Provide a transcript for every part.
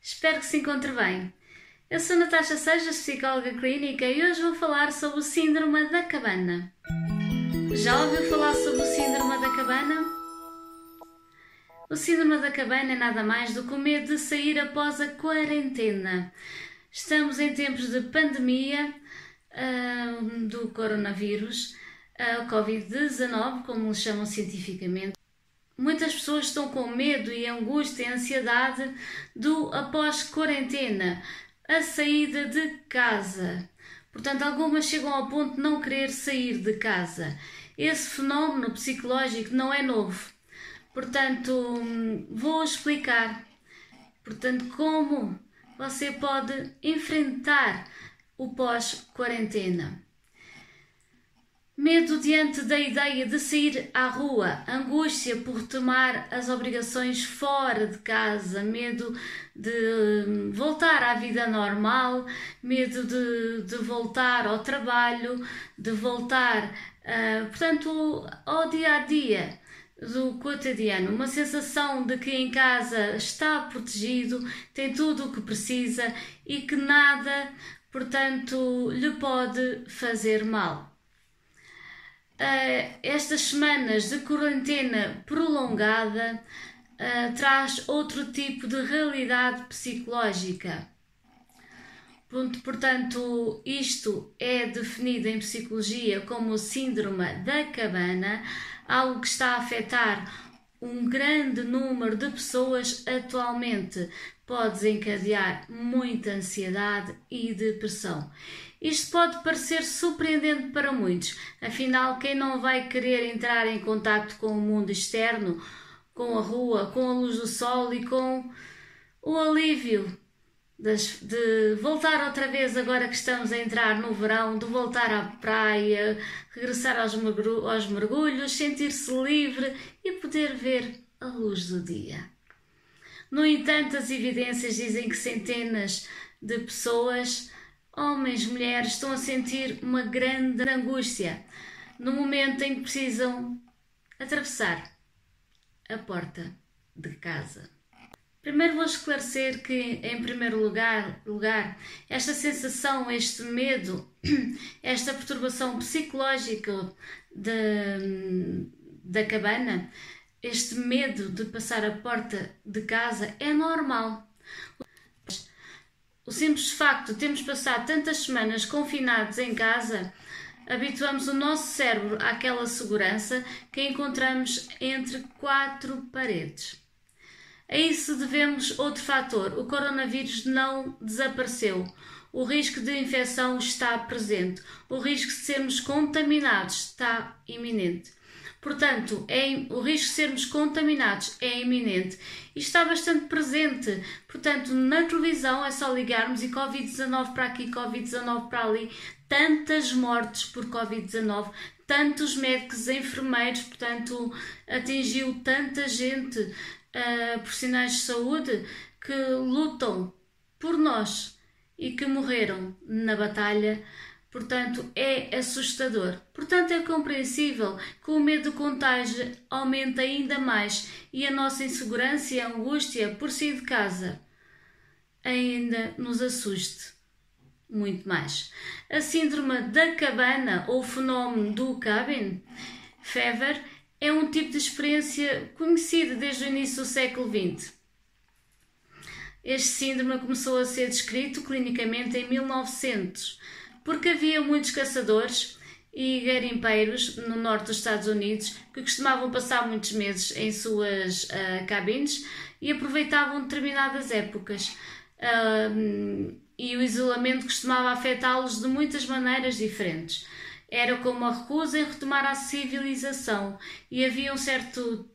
Espero que se encontre bem. Eu sou Natasha Sejas, psicóloga clínica, e hoje vou falar sobre o Síndrome da Cabana. Já ouviu falar sobre o Síndrome da Cabana? O Síndrome da Cabana é nada mais do que o medo de sair após a quarentena. Estamos em tempos de pandemia uh, do coronavírus, uh, Covid-19, como lhe chamam cientificamente. Muitas pessoas estão com medo e angústia e ansiedade do após-quarentena, a saída de casa. Portanto, algumas chegam ao ponto de não querer sair de casa. Esse fenómeno psicológico não é novo. Portanto, vou explicar. Portanto, como você pode enfrentar o pós-quarentena. Medo diante da ideia de sair à rua, angústia por tomar as obrigações fora de casa, medo de hum, voltar à vida normal, medo de, de voltar ao trabalho, de voltar, uh, portanto, ao dia a dia do cotidiano, uma sensação de que em casa está protegido, tem tudo o que precisa e que nada, portanto, lhe pode fazer mal uh, estas semanas de quarentena prolongada uh, traz outro tipo de realidade psicológica. Portanto, isto é definido em psicologia como o síndrome da cabana, algo que está a afetar um grande número de pessoas atualmente, pode desencadear muita ansiedade e depressão. Isto pode parecer surpreendente para muitos, afinal, quem não vai querer entrar em contato com o mundo externo, com a rua, com a luz do sol e com o alívio de voltar outra vez, agora que estamos a entrar no verão, de voltar à praia, regressar aos, aos mergulhos, sentir-se livre e poder ver a luz do dia. No entanto, as evidências dizem que centenas de pessoas homens, mulheres estão a sentir uma grande angústia no momento em que precisam atravessar a porta de casa. Primeiro vou esclarecer que, em primeiro lugar, lugar, esta sensação, este medo, esta perturbação psicológica de, da cabana, este medo de passar a porta de casa é normal. O simples facto de termos passado tantas semanas confinados em casa habituamos o nosso cérebro àquela segurança que encontramos entre quatro paredes. A isso devemos outro fator: o coronavírus não desapareceu. O risco de infecção está presente. O risco de sermos contaminados está iminente. Portanto, é, o risco de sermos contaminados é iminente e está bastante presente. Portanto, na televisão é só ligarmos e Covid-19 para aqui, Covid-19 para ali, tantas mortes por Covid-19, tantos médicos, enfermeiros, portanto, atingiu tanta gente, uh, profissionais de saúde, que lutam por nós e que morreram na batalha Portanto, é assustador. Portanto, é compreensível que o medo do contágio aumente ainda mais e a nossa insegurança e angústia por sair de casa ainda nos assuste muito mais. A síndrome da cabana ou fenómeno do cabin fever é um tipo de experiência conhecido desde o início do século XX. Este síndrome começou a ser descrito clinicamente em 1900 porque havia muitos caçadores e garimpeiros no norte dos Estados Unidos que costumavam passar muitos meses em suas uh, cabines e aproveitavam determinadas épocas. Uh, e o isolamento costumava afetá-los de muitas maneiras diferentes. Era como a recusa em retomar a civilização. E havia um certo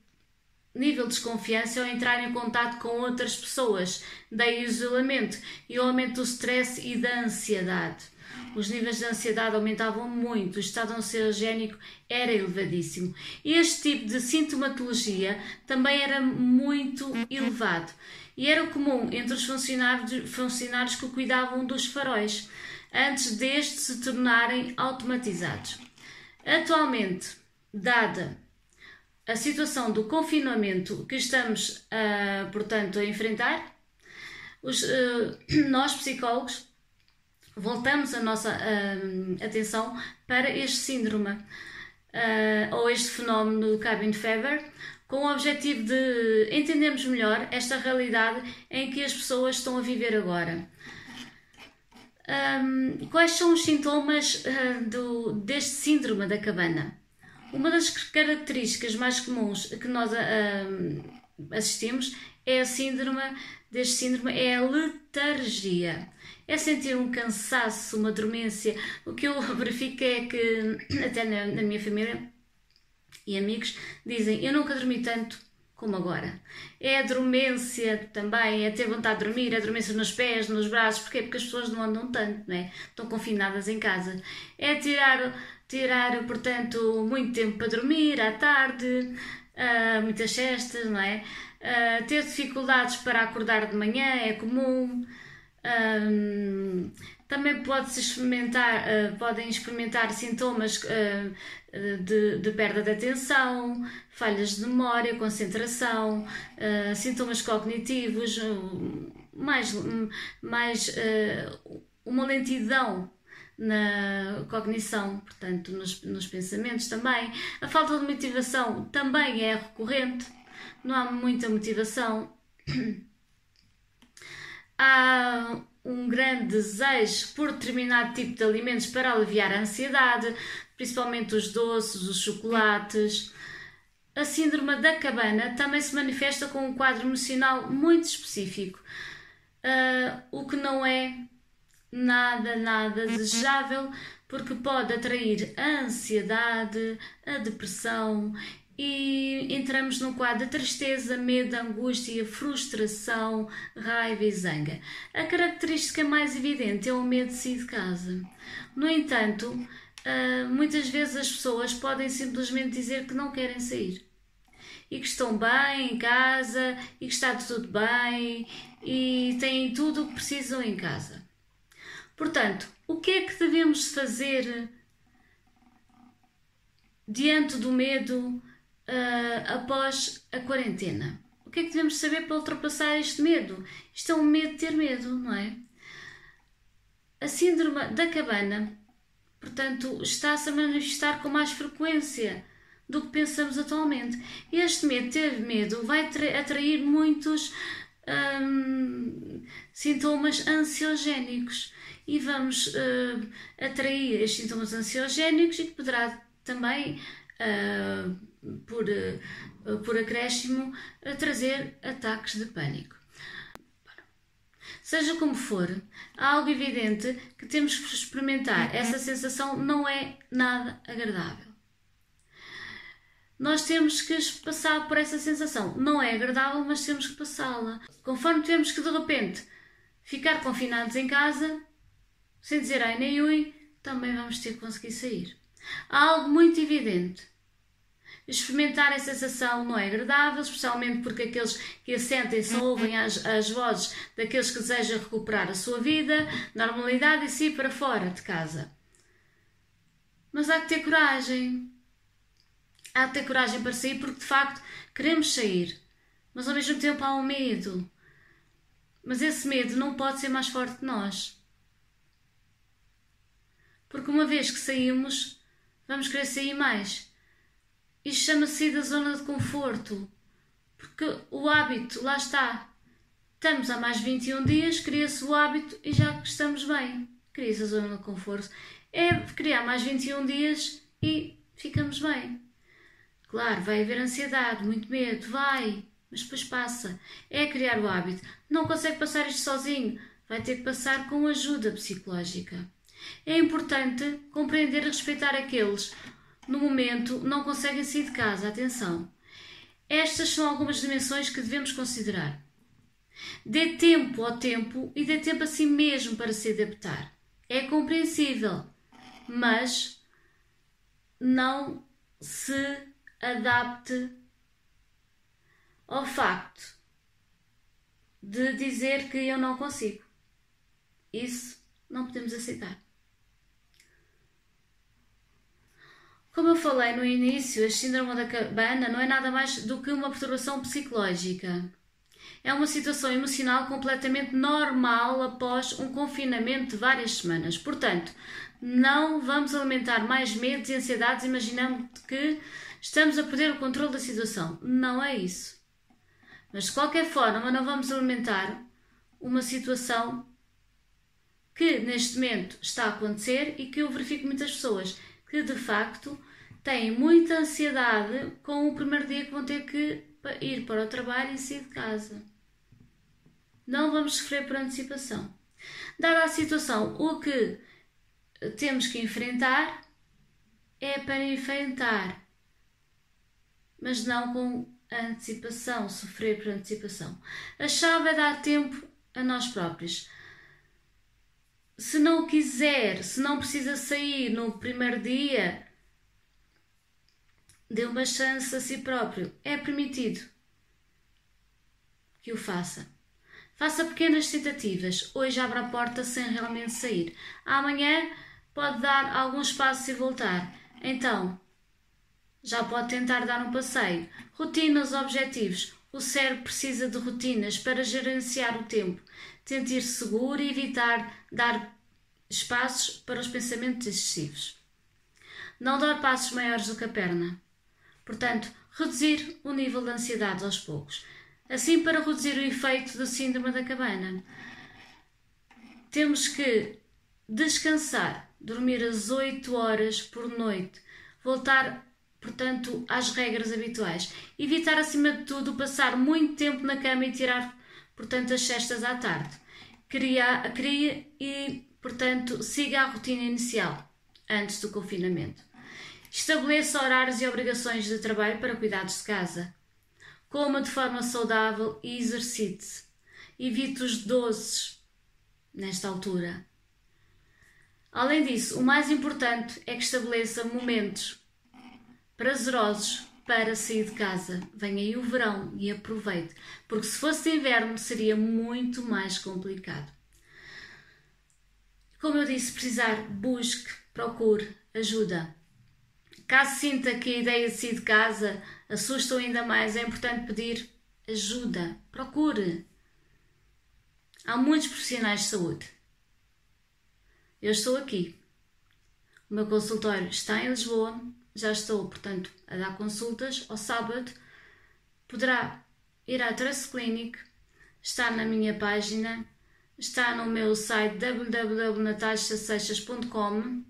nível de desconfiança ao entrar em contato com outras pessoas, daí o isolamento e o aumento do stress e da ansiedade os níveis de ansiedade aumentavam muito, o estado ansiogénico era elevadíssimo. Este tipo de sintomatologia também era muito elevado e era comum entre os funcionários, que cuidavam dos faróis, antes destes se tornarem automatizados. Atualmente, dada a situação do confinamento que estamos, uh, portanto, a enfrentar, os, uh, nós psicólogos voltamos a nossa uh, atenção para este síndrome uh, ou este fenómeno do cabin fever com o objetivo de entendermos melhor esta realidade em que as pessoas estão a viver agora. Um, quais são os sintomas uh, do, deste síndrome da cabana? Uma das características mais comuns que nós uh, assistimos é a síndrome deste síndrome é a letargia. É sentir um cansaço, uma dormência. O que eu verifico é que, até na, na minha família e amigos, dizem: Eu nunca dormi tanto como agora. É a dormência também, é ter vontade de dormir, é a dormência nos pés, nos braços, porquê? Porque as pessoas não andam tanto, não é? Estão confinadas em casa. É tirar, tirar portanto, muito tempo para dormir, à tarde, uh, muitas cestas, não é? Uh, ter dificuldades para acordar de manhã é comum. Um, também pode-se experimentar, uh, podem experimentar sintomas uh, de, de, perda de atenção, falhas de memória, concentração, sintomas cognitivos, mais, mais uma lentidão na cognição, portanto, nos, nos pensamentos também. A falta de motivação também é recorrente, não há muita motivação. há um grande desejo por determinado tipo de alimentos para aliviar a ansiedade, principalmente os doces, os chocolates. A síndrome da cabana também se manifesta com um quadro emocional muito específico, uh, o que não é nada, nada desejável, porque pode atrair a ansiedade, a depressão e entramos num quadro de tristeza, medo, angústia, frustração, raiva e zanga. A característica mais evidente é o medo de sair de casa. No entanto, ah, muitas vezes as pessoas podem simplesmente dizer que não querem sair e que estão bem em casa e que está tudo bem e têm tudo o que precisam em casa. Portanto, o que é que devemos fazer diante do medo? Uh, após a quarentena. O que é que devemos saber para ultrapassar este medo? Isto é um medo de ter medo, não é? A síndrome da cabana, portanto, está-se a manifestar com mais frequência do que pensamos atualmente. Este medo, ter medo, vai atrair muitos hum, sintomas ansiogénicos e vamos uh, atrair estes sintomas ansiogénicos e que poderá também uh, por, uh, por acréscimo, a trazer ataques de pânico. Seja como for, há algo evidente que temos que experimentar. Uhum. Essa sensação não é nada agradável. Nós temos que passar por essa sensação. Não é agradável, mas temos que passá-la. Conforme temos que, de repente, ficar confinados em casa, sem dizer ai nem ui, também vamos ter que conseguir sair. Há algo muito evidente experimentar a sensação não é agradável, especialmente porque aqueles que assentem só ouvem as, as vozes daqueles que desejam recuperar a sua vida, normalidade e si para fora de casa. Mas há que ter coragem. Há que ter coragem para sair porque de facto queremos sair, mas ao mesmo tempo há um medo. Mas esse medo não pode ser mais forte que nós. Porque uma vez que saímos, vamos querer sair mais. Isto chama-se da zona de conforto, porque o hábito, lá está. Estamos há mais de 21 dias, cria-se o hábito e já estamos bem. Cria-se a zona de conforto. É criar mais 21 dias e ficamos bem. Claro, vai haver ansiedade, muito medo, vai, mas depois passa. É criar o hábito. Não consegue passar isto sozinho, vai ter que passar com ajuda psicológica. É importante compreender e respeitar aqueles no momento, não conseguem sair de casa. Atenção! Estas são algumas dimensões que devemos considerar. Dê tempo ao tempo e dê tempo a si mesmo para se adaptar. É compreensível, mas não se adapte ao facto de dizer que eu não consigo. Isso não podemos aceitar. Como eu falei no início, a síndrome da cabana não é nada mais do que uma perturbação psicológica. é uma situação emocional completamente normal após um confinamento de várias semanas. Portanto, não vamos alimentar mais medos e ansiedades imaginando que estamos a perder o controle da situação. Não é isso. Mas de qualquer forma, não vamos alimentar uma situação que neste momento está a acontecer e que eu verifico muitas pessoas que de facto têm muita ansiedade com o primeiro dia que vão ter que ir para o trabalho e sair de casa. Não vamos sofrer por antecipação. Dada a situação, o que temos que enfrentar é para enfrentar, mas não com antecipação, sofrer por antecipação. A chave é dar tempo a nós próprios. Se não quiser, se não precisa sair no primeiro dia, dê uma chance a si próprio. É permitido que o faça. Faça pequenas tentativas. Hoje abra a porta sem realmente sair. Amanhã pode dar alguns passos e voltar. Então, já pode tentar dar um passeio. Rotinas, objetivos. O cérebro precisa de rotinas para gerenciar o tempo, sentir-se seguro e evitar dar espaços para os pensamentos excessivos. Não dar passos maiores do que a perna. Portanto, reduzir o nível de ansiedade aos poucos. Assim, para reduzir o efeito da síndrome da cabana, temos que descansar, dormir as 8 horas por noite, voltar, portanto, às regras habituais. Evitar, acima de tudo, passar muito tempo na cama e tirar, portanto, as cestas à tarde. Cria, cria e, portanto, siga a rotina inicial, antes do confinamento. Estabeleça horários e obrigações de trabalho para cuidados de casa. Coma de forma saudável e exercite-se. Evite os doces nesta altura. Além disso, o mais importante é que estabeleça momentos prazerosos para sair de casa. Venha aí o verão e aproveite, porque se fosse inverno seria muito mais complicado. Como eu disse, precisar, busque, procure ajuda. Caso sinta que a ideia de sair de casa assusta ainda mais, é importante pedir ajuda. Procure. Há muitos profissionais de saúde eu estou aqui. O meu consultório está em Lisboa, já estou, portanto, a dar consultas ao sábado. Poderá ir à Trust Clinic, está na minha página, está no meu site www.natashaseixas.com.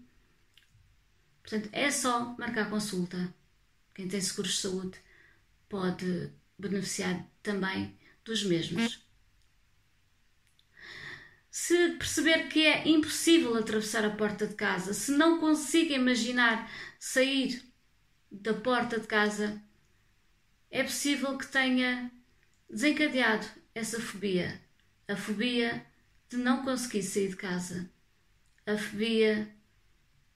Portanto, é só marcar consulta. Quem tem seguros de saúde pode beneficiar também dos mesmos. Se perceber que é impossível atravessar a porta de casa, se não consigo imaginar sair da porta de casa, é possível que tenha desencadeado essa fobia. A fobia de não conseguir sair de casa. A fobia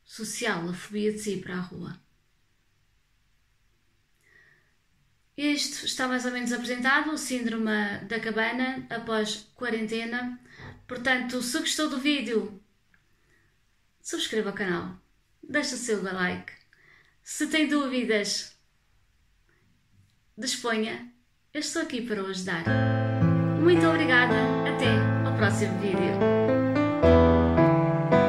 social, a fobia de sair para a rua. Este está mais ou menos apresentado, o síndrome da cabana após quarentena. Portanto, se gostou do vídeo, subscreva o canal, deixa o seu like. Se tem dúvidas, disponha. Eu estou aqui para o ajudar. Muito obrigada. Até ao próximo vídeo.